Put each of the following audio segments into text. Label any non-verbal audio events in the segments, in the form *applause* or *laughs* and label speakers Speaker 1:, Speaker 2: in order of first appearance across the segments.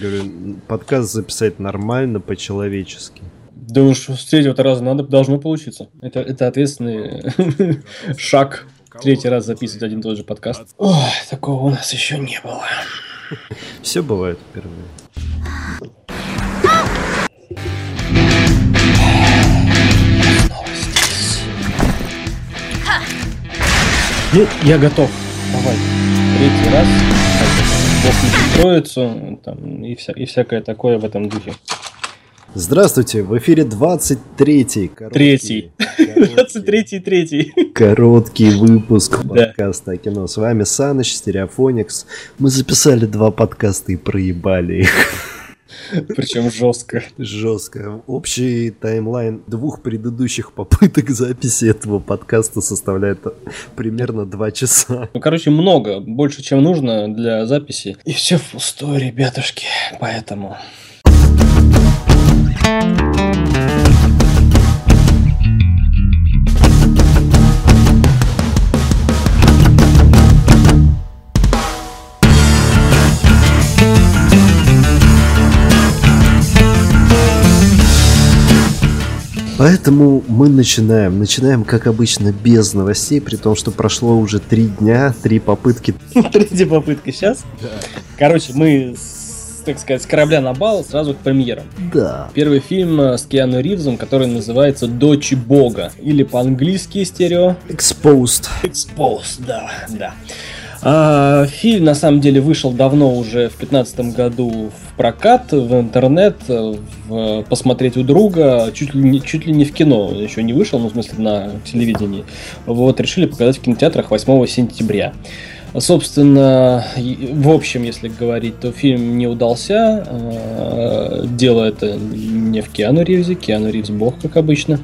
Speaker 1: Говорю, подкаст записать нормально, по-человечески.
Speaker 2: Да уж с третьего раза надо, должно получиться. Это, это ответственный *laughs* шаг. Третий раз записывать один и тот же подкаст. Ой, такого у нас еще не было.
Speaker 1: Все бывает впервые.
Speaker 2: Ну, я готов. Давай. Третий раз. Бог троицу. Там, и, вся, и всякое такое в этом духе.
Speaker 1: Здравствуйте, в эфире 23-й.
Speaker 2: Третий. 23-й, *laughs* третий.
Speaker 1: Короткий выпуск подкаста о кино. С вами Саныч, Стереофоникс. Мы записали два подкаста и проебали их.
Speaker 2: Причем жестко.
Speaker 1: Жестко. Общий таймлайн двух предыдущих попыток записи этого подкаста составляет примерно два часа.
Speaker 2: Ну, короче, много. Больше, чем нужно для записи. И все впустую, ребятушки. Поэтому...
Speaker 1: Поэтому мы начинаем. Начинаем, как обычно, без новостей, при том, что прошло уже три дня, три попытки. *laughs*
Speaker 2: Третья попытка сейчас? Да. Короче, мы так сказать, с корабля на бал сразу к премьерам.
Speaker 1: Да.
Speaker 2: Первый фильм э, с Киану Ривзом, который называется «Дочь Бога». Или по-английски стерео.
Speaker 1: Exposed.
Speaker 2: Exposed, да, да. А, фильм на самом деле вышел давно уже в 2015 году в прокат, в интернет, в, посмотреть у друга, чуть ли, не, чуть ли не в кино, еще не вышел, ну в смысле на телевидении. Вот, решили показать в кинотеатрах 8 сентября. Собственно, в общем, если говорить, то фильм не удался. А, дело это не в Киану Ривзе, Киану Ривз бог, как обычно.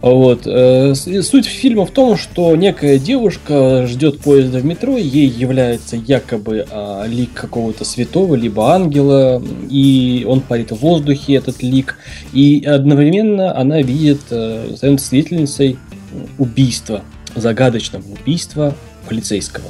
Speaker 2: Вот. Э, суть фильма в том, что некая девушка ждет поезда в метро, ей является якобы а, лик какого-то святого, либо ангела, и он парит в воздухе, этот лик, и одновременно она видит, э, становится свидетельницей убийства, загадочного убийства полицейского.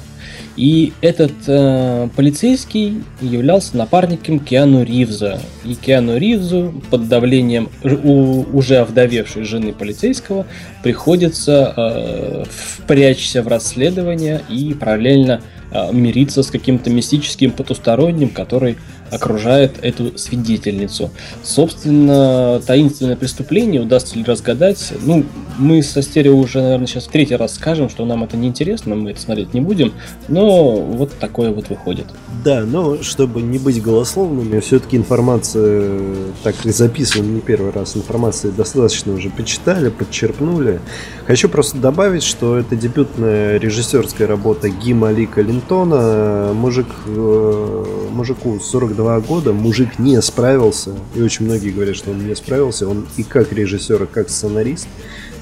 Speaker 2: И этот э, полицейский являлся напарником Киану Ривза. И Киану Ривзу под давлением у, уже овдовевшей жены полицейского приходится э, впрячься в расследование и параллельно э, мириться с каким-то мистическим потусторонним, который окружает эту свидетельницу. Собственно, таинственное преступление удастся ли разгадать? Ну, мы со стерео уже, наверное, сейчас в третий раз скажем, что нам это не интересно, мы это смотреть не будем, но вот такое вот выходит.
Speaker 1: Да, но чтобы не быть голословными, все-таки информация, так и записываем не первый раз, информации достаточно уже почитали, подчерпнули. Хочу просто добавить, что это дебютная режиссерская работа Гима Лика Линтона. Мужик, э, мужику 42 два года мужик не справился, и очень многие говорят, что он не справился, он и как режиссер, и как сценарист,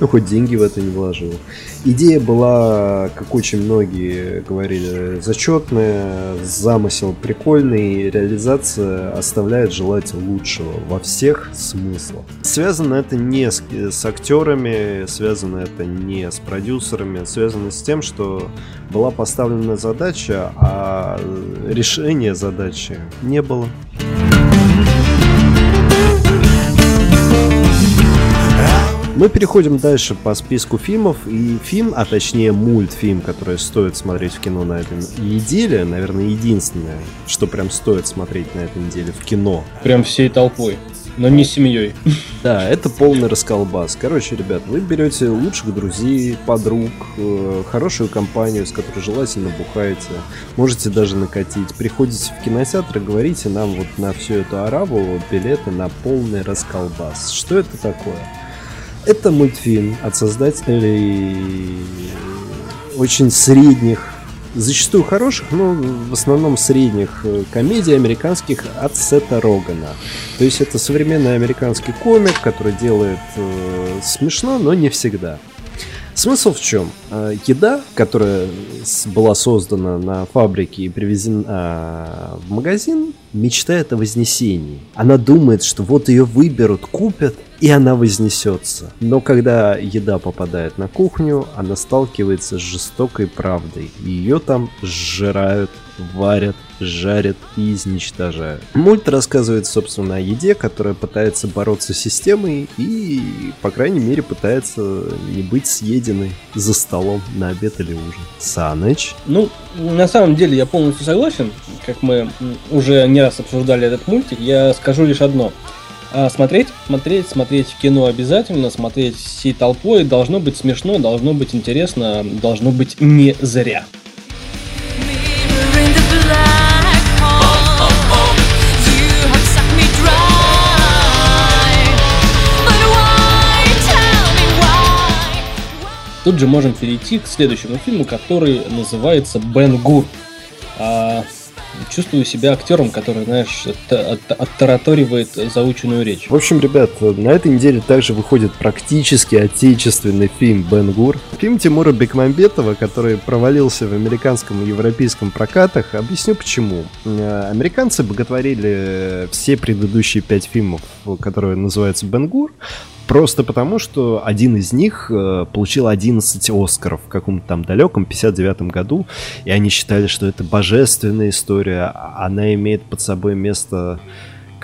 Speaker 1: ну, хоть деньги в это не вложил. Идея была, как очень многие говорили, зачетная, замысел прикольный, реализация оставляет желать лучшего во всех смыслах. Связано это не с, с актерами, связано это не с продюсерами, связано с тем, что была поставлена задача, а решения задачи не было. Мы переходим дальше по списку фильмов. И фильм, а точнее мультфильм, который стоит смотреть в кино на этой неделе, наверное, единственное, что прям стоит смотреть на этой неделе в кино.
Speaker 2: Прям всей толпой. Но не семьей.
Speaker 1: Да, это полный расколбас. Короче, ребят, вы берете лучших друзей, подруг, э, хорошую компанию, с которой желательно бухаете, можете даже накатить. Приходите в кинотеатр и говорите нам вот на всю эту арабу билеты на полный расколбас. Что это такое? Это мультфильм от создателей очень средних, зачастую хороших, но в основном средних э, комедий американских от Сета Рогана. То есть это современный американский комик, который делает э, смешно, но не всегда. Смысл в чем? Э, еда, которая была создана на фабрике и привезена а, в магазин, мечтает о вознесении. Она думает, что вот ее выберут, купят, и она вознесется. Но когда еда попадает на кухню, она сталкивается с жестокой правдой. Ее там сжирают варят, жарят и изничтожают. Мульт рассказывает, собственно, о еде, которая пытается бороться с системой и, по крайней мере, пытается не быть съеденной за столом на обед или ужин. Саныч?
Speaker 2: Ну, на самом деле я полностью согласен. Как мы уже не раз обсуждали этот мультик, я скажу лишь одно. А смотреть, смотреть, смотреть кино обязательно, смотреть всей толпой должно быть смешно, должно быть интересно, должно быть не зря. Тут же можем перейти к следующему фильму, который называется Бен Гур. А, чувствую себя актером, который, знаешь, оттараторивает заученную речь.
Speaker 1: В общем, ребят, на этой неделе также выходит практически отечественный фильм «Бен Гур». Фильм Тимура Бекмамбетова, который провалился в американском и европейском прокатах. Объясню почему. Э, американцы боготворили все предыдущие пять фильмов, которые называются «Бен Гур», Просто потому, что один из них э, получил 11 Оскаров в каком-то там далеком 59-м году, и они считали, что это божественная история, а она имеет под собой место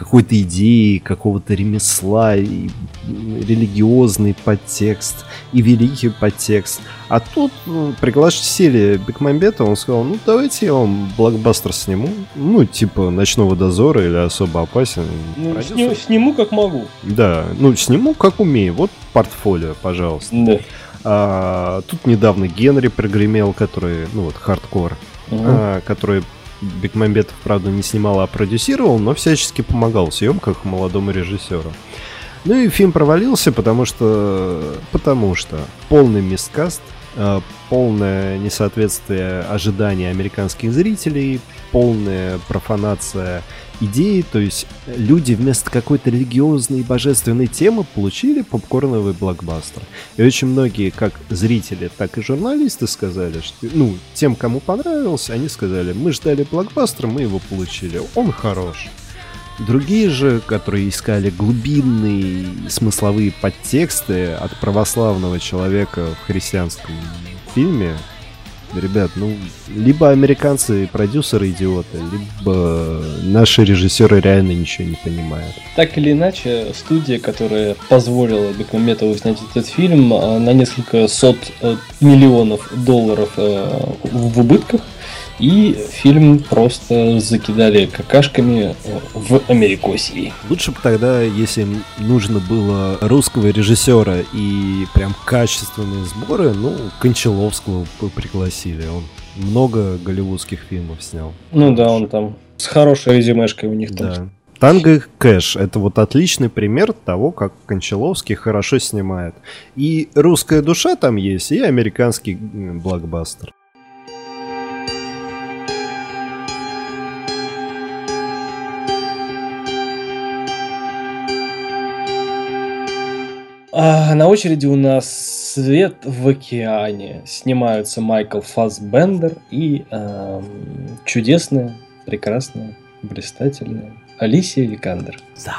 Speaker 1: какой-то идеи, какого-то ремесла, и религиозный подтекст и великий подтекст. А тут ну, пригласили Бекмамбета, он сказал, ну давайте я вам блокбастер сниму, ну типа Ночного дозора или Особо опасен.
Speaker 2: Ну, сни- сниму как могу.
Speaker 1: Да, ну сниму как умею, вот портфолио, пожалуйста. Да. А, тут недавно Генри прогремел, который, ну вот, хардкор, угу. а, который Бекмамбетов, правда, не снимал, а продюсировал, но всячески помогал в съемках молодому режиссеру. Ну и фильм провалился, потому что... Потому что полный мисткаст, э, полное несоответствие ожиданий американских зрителей, полная профанация идеи, то есть люди вместо какой-то религиозной и божественной темы получили попкорновый блокбастер. И очень многие, как зрители, так и журналисты сказали, что, ну, тем, кому понравился, они сказали, мы ждали блокбастер, мы его получили, он хорош. Другие же, которые искали глубинные смысловые подтексты от православного человека в христианском фильме, ребят, ну, либо американцы и продюсеры идиоты, либо наши режиссеры реально ничего не понимают.
Speaker 2: Так или иначе, студия, которая позволила Бекмаметову снять этот фильм а, на несколько сот э, миллионов долларов э, в убытках, и фильм просто закидали какашками в Америкосии.
Speaker 1: Лучше бы тогда, если нужно было русского режиссера и прям качественные сборы, ну, Кончаловского бы пригласили. Он много голливудских фильмов снял.
Speaker 2: Ну да, он там с хорошей резюмешкой у них там. Да.
Speaker 1: Танго Кэш — это вот отличный пример того, как Кончаловский хорошо снимает. И русская душа там есть, и американский блокбастер.
Speaker 2: А, на очереди у нас «Свет в океане». Снимаются Майкл Фассбендер и э, чудесная, прекрасная, блистательная Алисия Викандер. Да.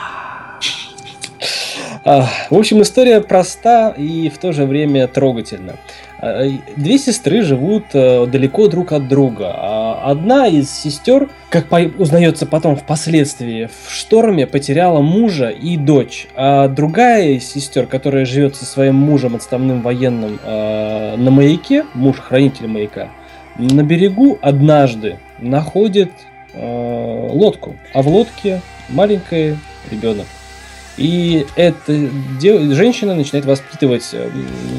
Speaker 2: А, в общем, история проста и в то же время трогательна. Э, две сестры живут э, далеко друг от друга. А одна из сестер, как узнается потом впоследствии, в шторме потеряла мужа и дочь. А другая из сестер, которая живет со своим мужем, отставным военным, э, на маяке, муж хранитель маяка, на берегу однажды находит лодку. А в лодке маленький ребенок. И эта дев... женщина начинает воспитывать э,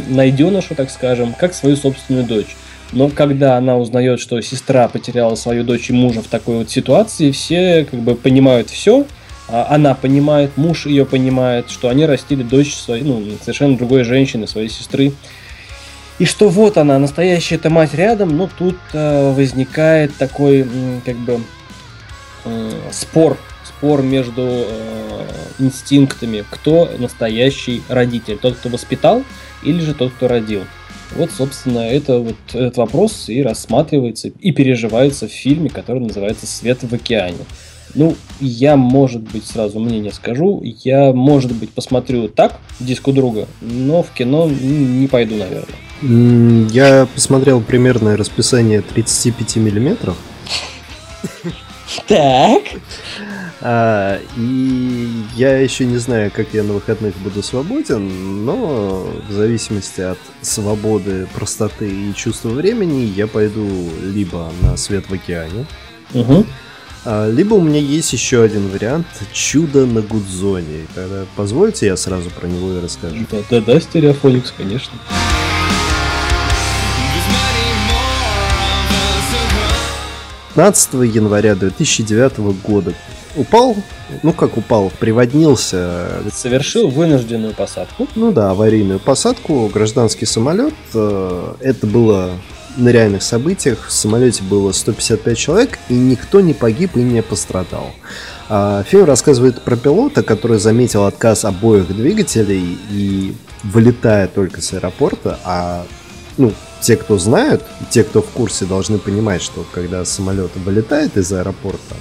Speaker 2: найденыша, так скажем, как свою собственную дочь. Но когда она узнает, что сестра потеряла свою дочь и мужа в такой вот ситуации, все как бы понимают все. А она понимает, муж ее понимает, что они растили дочь своей, ну, совершенно другой женщины, своей сестры. И что вот она, настоящая эта мать рядом, но тут э, возникает такой, как бы, э, спор спор между э, инстинктами, кто настоящий родитель, тот, кто воспитал, или же тот, кто родил. Вот, собственно, это вот этот вопрос и рассматривается, и переживается в фильме, который называется «Свет в океане». Ну, я, может быть, сразу мнение скажу. Я, может быть, посмотрю так, диску друга, но в кино не пойду, наверное.
Speaker 1: Я посмотрел примерное расписание 35 миллиметров.
Speaker 2: Так.
Speaker 1: А, и я еще не знаю, как я на выходных буду свободен, но в зависимости от свободы, простоты и чувства времени я пойду либо на свет в океане,
Speaker 2: Угу.
Speaker 1: а, либо у меня есть еще один вариант «Чудо на Гудзоне». Тогда позвольте, я сразу про него и расскажу.
Speaker 2: Да, да, да, стереофоникс, конечно.
Speaker 1: 15 января 2009 года упал, ну как упал, приводнился,
Speaker 2: Совершил вынужденную посадку.
Speaker 1: ну да, аварийную посадку, гражданский самолет. Э, Это было на реальных событиях. В самолете было 155 человек, и никто не погиб и не пострадал. А, Фильм рассказывает про пилота, который заметил отказ обоих двигателей и вылетая только с аэропорта, а ну, те, кто знают, те, кто в курсе, должны понимать, что когда самолет вылетает из аэропорта,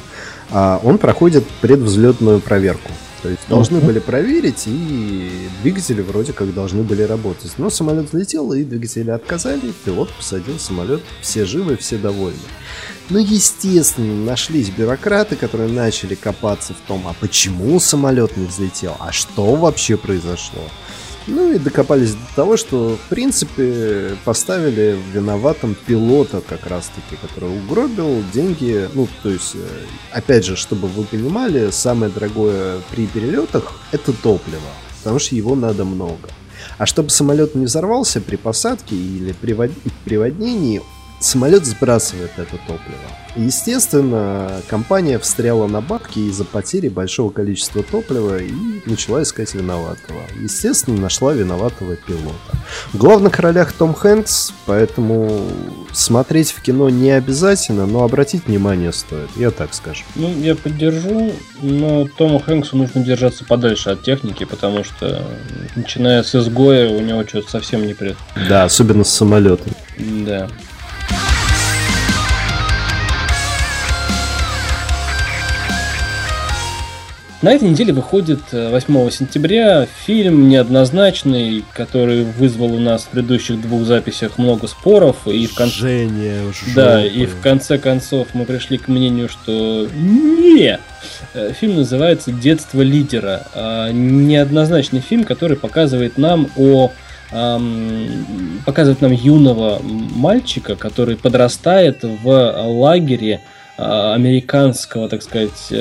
Speaker 1: а, он проходит предвзлетную проверку. То есть должны были проверить, и двигатели вроде как должны были работать. Но самолет взлетел, и двигатели отказали, пилот посадил самолет, все живы, все довольны. Ну, естественно, нашлись бюрократы, которые начали копаться в том, а почему самолет не взлетел, а что вообще произошло. Ну и докопались до того, что, в принципе, поставили виноватым пилота как раз-таки, который угробил деньги. Ну, то есть, э, опять же, чтобы вы понимали, самое дорогое при перелетах – это топливо, потому что его надо много. А чтобы самолет не взорвался при посадке или при вод- самолет сбрасывает это топливо. Естественно, компания встряла на бабки из-за потери большого количества топлива и начала искать виноватого. Естественно, нашла виноватого пилота. В главных ролях Том Хэнкс, поэтому смотреть в кино не обязательно, но обратить внимание стоит, я так скажу.
Speaker 2: Ну, я поддержу, но Тому Хэнксу нужно держаться подальше от техники, потому что, начиная с изгоя, у него что-то совсем не прет.
Speaker 1: Да, особенно с самолетом.
Speaker 2: Да. На этой неделе выходит э, 8 сентября фильм неоднозначный, который вызвал у нас в предыдущих двух записях много споров, и в конце
Speaker 1: Жжение,
Speaker 2: да, и в конце концов мы пришли к мнению, что не. Э, Фильм называется «Детство лидера». А, Неоднозначный фильм, который показывает нам о показывает нам юного мальчика, который подрастает в лагере а, американского, так сказать,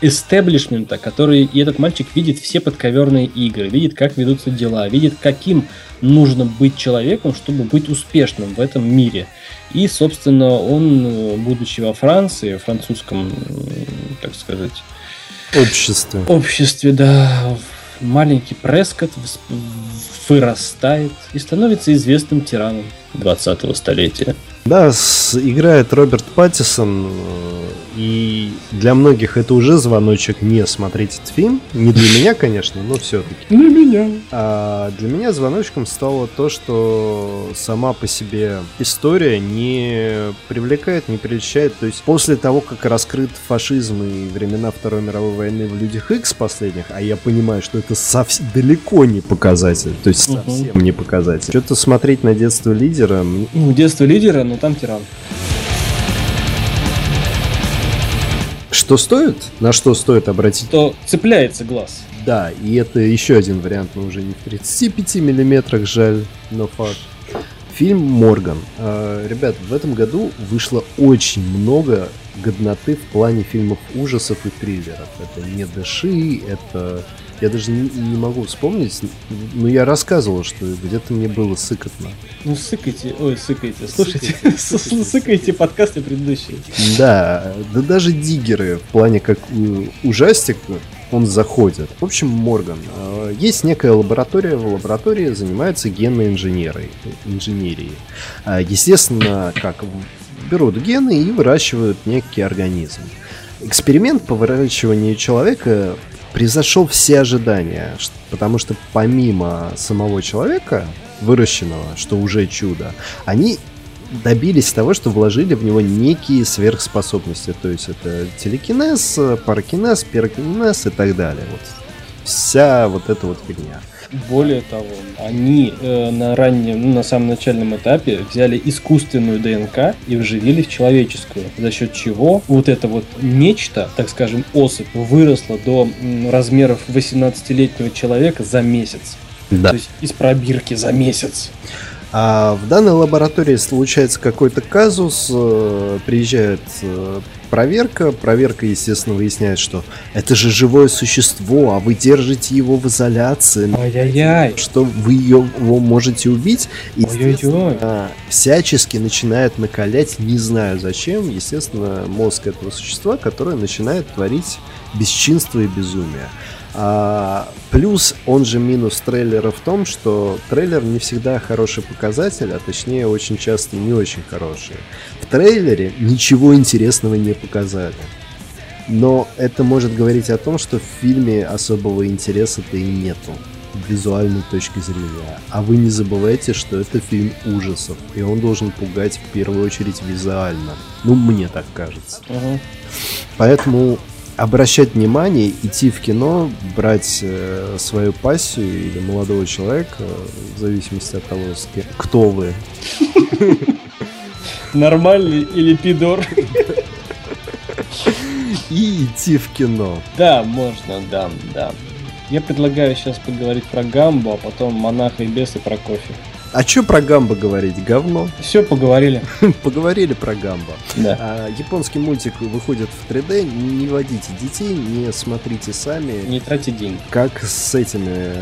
Speaker 2: эстеблишмента, который и этот мальчик видит все подковерные игры, видит, как ведутся дела, видит, каким нужно быть человеком, чтобы быть успешным в этом мире. И, собственно, он, э, будучи во Франции, французском, так сказать,
Speaker 1: обществе.
Speaker 2: обществе, да, маленький Прескотт вс- вырастает и становится известным тираном 20-го столетия.
Speaker 1: Да, играет Роберт Паттисон, э, и для многих это уже звоночек не смотреть этот фильм. Не для меня, конечно, но все-таки.
Speaker 2: Для меня.
Speaker 1: А для меня звоночком стало то, что сама по себе история не привлекает, не прельщает. То есть после того, как раскрыт фашизм и времена Второй мировой войны в Людях Икс последних, а я понимаю, что это совсем далеко не показатель, то есть совсем не показатель. Что-то смотреть на детство лидера,
Speaker 2: Ну, детство лидера, но там тиран.
Speaker 1: Что стоит, на что стоит обратить
Speaker 2: То цепляется глаз.
Speaker 1: Да, и это еще один вариант, но уже не в 35 миллиметрах, жаль, но факт. Фильм «Морган». А, Ребят, в этом году вышло очень много годноты в плане фильмов ужасов и триллеров. Это не дыши, это... Я даже не, не могу вспомнить, но я рассказывал, что где-то мне было сыкотно.
Speaker 2: Ну, сыкайте, ой, сыкайте, слушайте,
Speaker 1: Сыкайте, *laughs* сыкайте.
Speaker 2: подкасты предыдущие.
Speaker 1: Да, да даже диггеры в плане как э, ужастик он заходит. В общем, Морган. э, Есть некая лаборатория, в лаборатории занимаются генной инженерой, инженерией. А, Естественно, как берут гены и выращивают некий организм. Эксперимент по выращиванию человека превзошел все ожидания, потому что помимо самого человека, выращенного, что уже чудо, они добились того, что вложили в него некие сверхспособности. То есть это телекинез, паракинез, пирокинез и так далее. Вот. вся вот эта вот фигня.
Speaker 2: Более того, они э, на раннем, ну, на самом начальном этапе взяли искусственную ДНК и вживили в человеческую, за счет чего вот это вот нечто, так скажем, особь, выросла до м, размеров 18-летнего человека за месяц.
Speaker 1: Да.
Speaker 2: То есть из пробирки за месяц.
Speaker 1: А в данной лаборатории случается какой-то казус, э, приезжает э, проверка, проверка, естественно, выясняет, что это же живое существо, а вы держите его в изоляции,
Speaker 2: Ай-яй-яй.
Speaker 1: что вы ее, его можете убить. И,
Speaker 2: Ой-ой-ой.
Speaker 1: всячески начинает накалять, не знаю зачем, естественно, мозг этого существа, которое начинает творить бесчинство и безумие. А, плюс, он же минус трейлера в том, что трейлер не всегда хороший показатель, а точнее очень часто не очень хороший. В трейлере ничего интересного не показали. Но это может говорить о том, что в фильме особого интереса-то и нету визуальной точки зрения. А вы не забывайте, что это фильм ужасов, и он должен пугать в первую очередь визуально. Ну, мне так кажется.
Speaker 2: Ага.
Speaker 1: Поэтому обращать внимание, идти в кино, брать э, свою пассию или молодого человека, в зависимости от того, кто вы,
Speaker 2: Нормальный или пидор?
Speaker 1: и идти в кино.
Speaker 2: Да, можно, да, да. Я предлагаю сейчас поговорить про Гамбу, а потом Монаха и Бес и про кофе.
Speaker 1: А чё про Гамбо говорить? Говно?
Speaker 2: Все, поговорили. *laughs*
Speaker 1: Поговорили про Гамбо.
Speaker 2: Да.
Speaker 1: А, японский мультик выходит в 3D. Не водите детей, не смотрите сами.
Speaker 2: Не тратьте деньги.
Speaker 1: Как с этими,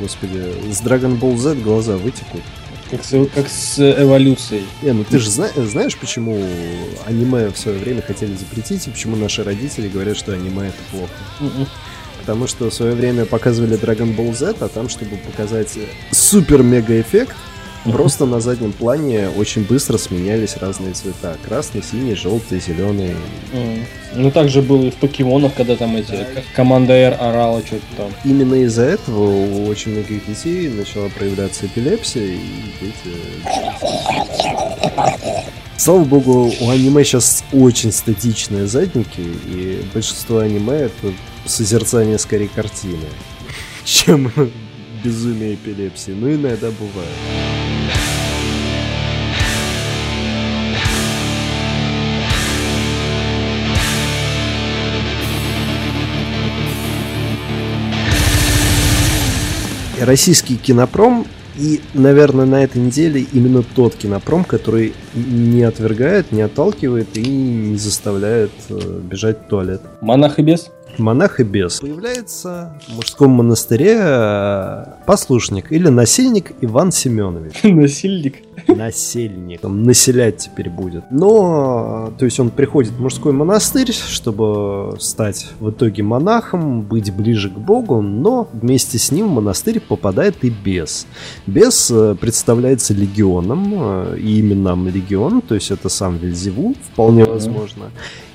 Speaker 1: господи, с Dragon Ball Z глаза вытекут.
Speaker 2: Как с, как с эволюцией.
Speaker 1: Не, ну ты же зна- знаешь, почему аниме в свое время хотели запретить, и почему наши родители говорят, что аниме это плохо?
Speaker 2: Мгм.
Speaker 1: Потому что в свое время показывали Dragon Ball Z, а там, чтобы показать супер-мега-эффект. Просто на заднем плане очень быстро сменялись разные цвета. Красный, синий, желтый, зеленый.
Speaker 2: Ну, так же было и в покемонах, когда там эти к- команда R орала что-то там.
Speaker 1: Именно из-за этого у очень многих детей начала проявляться эпилепсия, и дети... Слава богу, у аниме сейчас очень статичные задники, и большинство аниме это созерцание скорее картины, *laughs* чем безумие эпилепсии. Ну, иногда бывает. Российский кинопром и, наверное, на этой неделе именно тот кинопром, который не отвергает, не отталкивает и не заставляет э, бежать в туалет.
Speaker 2: Монах и Бес?
Speaker 1: Монах и бес. Появляется в мужском монастыре э, послушник или насильник Иван Семенович. *laughs*
Speaker 2: Насильник.
Speaker 1: Насельник. Он населять теперь будет. Но, э, то есть он приходит в мужской монастырь, чтобы стать в итоге монахом, быть ближе к Богу, но вместе с ним в монастырь попадает и бес. Бес э, представляется легионом, и именам легион, то есть это сам Вельзевул, вполне возможно.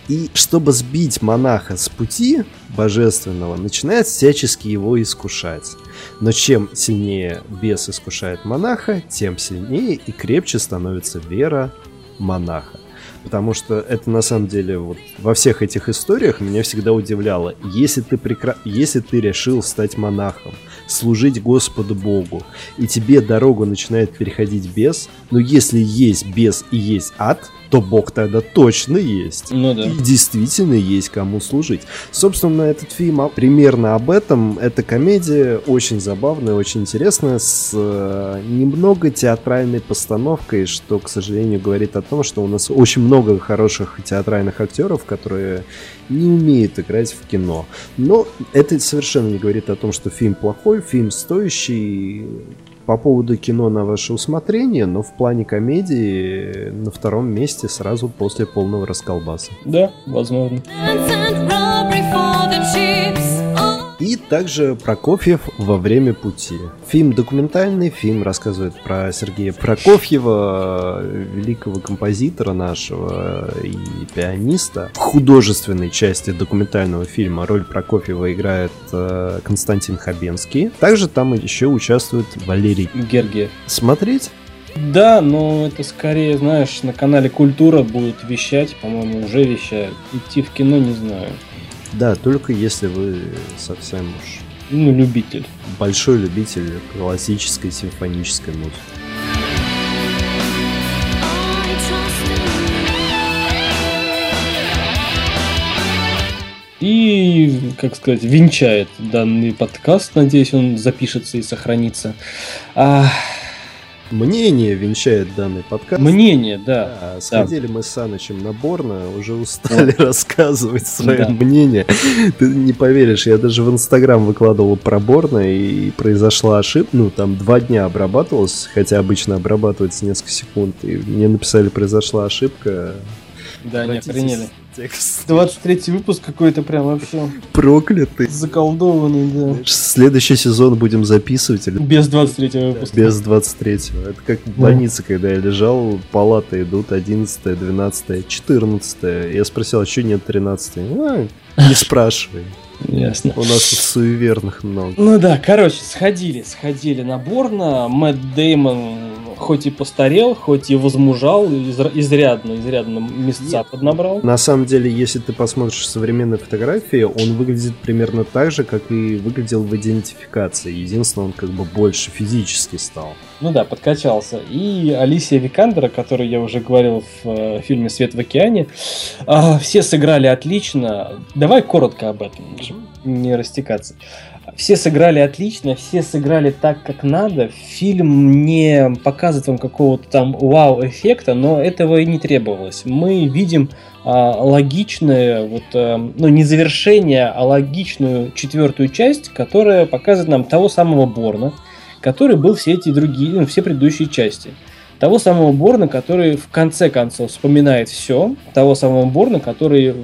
Speaker 1: И чтобы сбить монаха с пути божественного, начинает всячески его искушать. Но чем сильнее бес искушает монаха, тем сильнее и крепче становится вера монаха. Потому что это на самом деле вот во всех этих историях меня всегда удивляло. Если ты, прекра... Если ты решил стать монахом, служить Господу Богу, и тебе дорогу начинает переходить бес, но если есть бес и есть ад, то Бог тогда точно есть.
Speaker 2: Ну да.
Speaker 1: И действительно есть кому служить. Собственно, этот фильм примерно об этом. Это комедия очень забавная, очень интересная, с э, немного театральной постановкой, что, к сожалению, говорит о том, что у нас очень много хороших театральных актеров, которые не умеют играть в кино. Но это совершенно не говорит о том, что фильм плохой, фильм стоящий. По поводу кино на ваше усмотрение, но в плане комедии на втором месте сразу после полного расколбаса.
Speaker 2: Да, возможно.
Speaker 1: И также Прокофьев во время пути. Фильм документальный, фильм рассказывает про Сергея Прокофьева, великого композитора нашего и пианиста. В художественной части документального фильма роль Прокофьева играет э, Константин Хабенский. Также там еще участвует Валерий.
Speaker 2: Гергиев.
Speaker 1: Смотреть?
Speaker 2: Да, но это скорее, знаешь, на канале Культура будет вещать, по-моему, уже вещают. Идти в кино не знаю.
Speaker 1: Да, только если вы совсем уж
Speaker 2: ну, любитель.
Speaker 1: Большой любитель классической симфонической музыки.
Speaker 2: И, как сказать, венчает данный подкаст. Надеюсь, он запишется и сохранится. А,
Speaker 1: Мнение венчает данный подкаст.
Speaker 2: мнение, да.
Speaker 1: Да, сходили мы с Санычем на Борно, уже устали рассказывать свое
Speaker 2: Да.
Speaker 1: мнение. Ты не поверишь, я даже в Инстаграм выкладывал про Борно, и произошла ошибка. Ну, там два дня обрабатывалось, хотя обычно обрабатывается несколько секунд. И мне написали, произошла ошибка.
Speaker 2: Да, не охренели.
Speaker 1: Текст
Speaker 2: 23 выпуск какой-то прям вообще
Speaker 1: проклятый.
Speaker 2: заколдованный, да.
Speaker 1: Следующий сезон будем записывать или
Speaker 2: Без 23 выпуска.
Speaker 1: без 23-го. Это как в больнице, когда я лежал, палаты идут 11 12 14 Я спросил, а что нет 13 «А, Не спрашивай.
Speaker 2: Ясно.
Speaker 1: У нас тут суеверных много.
Speaker 2: Ну да, короче, сходили, сходили на Борна. Мэтт Деймон хоть и постарел, хоть и возмужал, изр- изрядно, изрядно места
Speaker 1: Нет.
Speaker 2: поднабрал.
Speaker 1: На самом деле, если ты посмотришь современные фотографии, он выглядит примерно так же, как и выглядел в идентификации. Единственное, он как бы больше физически стал.
Speaker 2: Ну да, подкачался. И Алисия Викандера, о которой я уже говорил в э, фильме «Свет в океане», а, все сыграли отлично. Давай коротко об этом, не растекаться. Все сыграли отлично, все сыграли так, как надо. Фильм не показывает вам какого-то там вау-эффекта, но этого и не требовалось. Мы видим а, логичное, вот, а, ну не завершение, а логичную четвертую часть, которая показывает нам того самого Борна, который был все эти другие, ну, все предыдущие части. Того самого Борна, который в конце концов вспоминает все, того самого Борна, который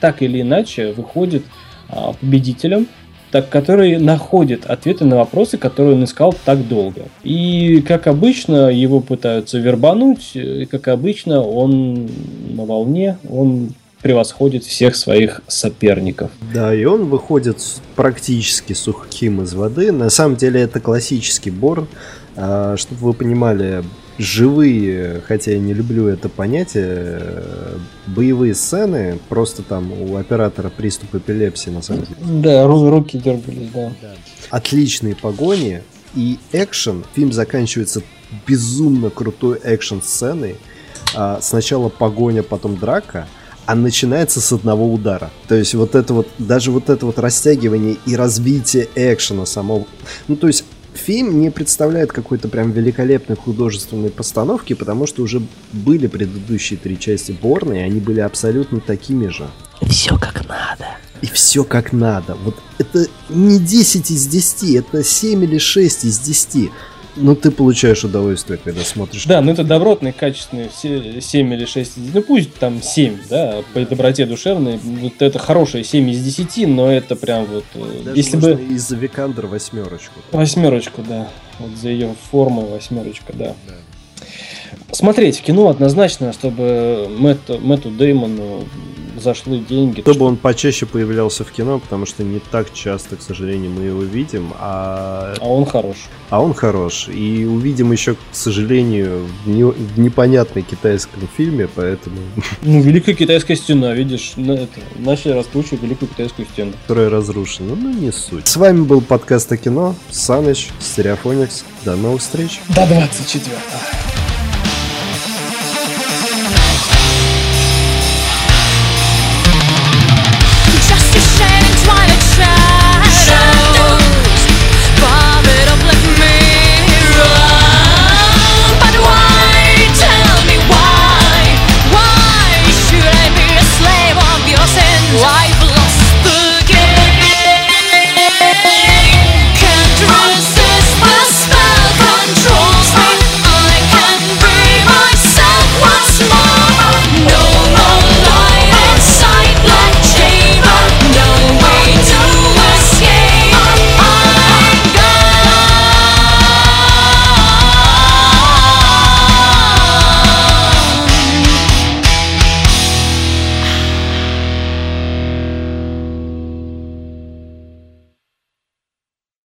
Speaker 2: так или иначе выходит а, победителем, так, который находит ответы на вопросы, которые он искал так долго. И, как обычно, его пытаются вербануть, и, как обычно, он на волне, он превосходит всех своих соперников.
Speaker 1: Да, и он выходит практически сухим из воды. На самом деле это классический Борн. А, Чтобы вы понимали, живые, хотя я не люблю это понятие, э, боевые сцены, просто там у оператора приступ эпилепсии, на самом деле.
Speaker 2: Да, ру- руки дергались, да.
Speaker 1: Отличные погони и экшен. Фильм заканчивается безумно крутой экшен-сценой. А, Сначала погоня, потом драка, а начинается с одного удара. То есть вот это вот, даже вот это вот растягивание и развитие экшена самого. Ну, то есть фильм не представляет какой-то прям великолепной художественной постановки, потому что уже были предыдущие три части Борна, и они были абсолютно такими же.
Speaker 2: Все как надо.
Speaker 1: И все как надо. Вот это не 10 из 10, это 7 или 6 из 10. Но ты получаешь удовольствие, когда смотришь.
Speaker 2: Да, ну это добротные, качественные, все 7 или 6 из Ну пусть там 7, да, по доброте душевной. Вот это хорошие 7 из 10, но это прям вот... э,
Speaker 1: Даже
Speaker 2: если бы...
Speaker 1: из-за Викандер восьмерочку.
Speaker 2: Восьмерочку, да. Вот за ее форму восьмерочка, да.
Speaker 1: Да.
Speaker 2: Смотреть в кино однозначно, чтобы Мэтту, Мэтту Деймону зашло деньги.
Speaker 1: Чтобы он почаще появлялся в кино, потому что не так часто, к сожалению, мы его видим, а,
Speaker 2: А он хорош.
Speaker 1: а он хорош. И увидим еще, к сожалению, в, не- в непонятной китайском фильме, поэтому *laughs*
Speaker 2: Ну, Великая Китайская стена, видишь, на это, начали раскручивать Великую Китайскую стену.
Speaker 1: которая разрушена. Ну, не суть. С вами был подкаст о кино. Саныч, Стереофоникс. До новых встреч.
Speaker 2: До 24 -го.